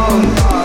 Oh,